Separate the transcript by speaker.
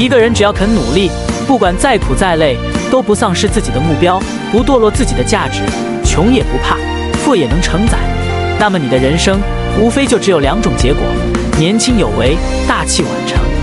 Speaker 1: 一个人只要肯努力不管再苦再累都不丧失自己的目标不堕落自己的价值穷也不怕富也能承载那么你的人生无非就只有两种结果年轻有为大器晚成。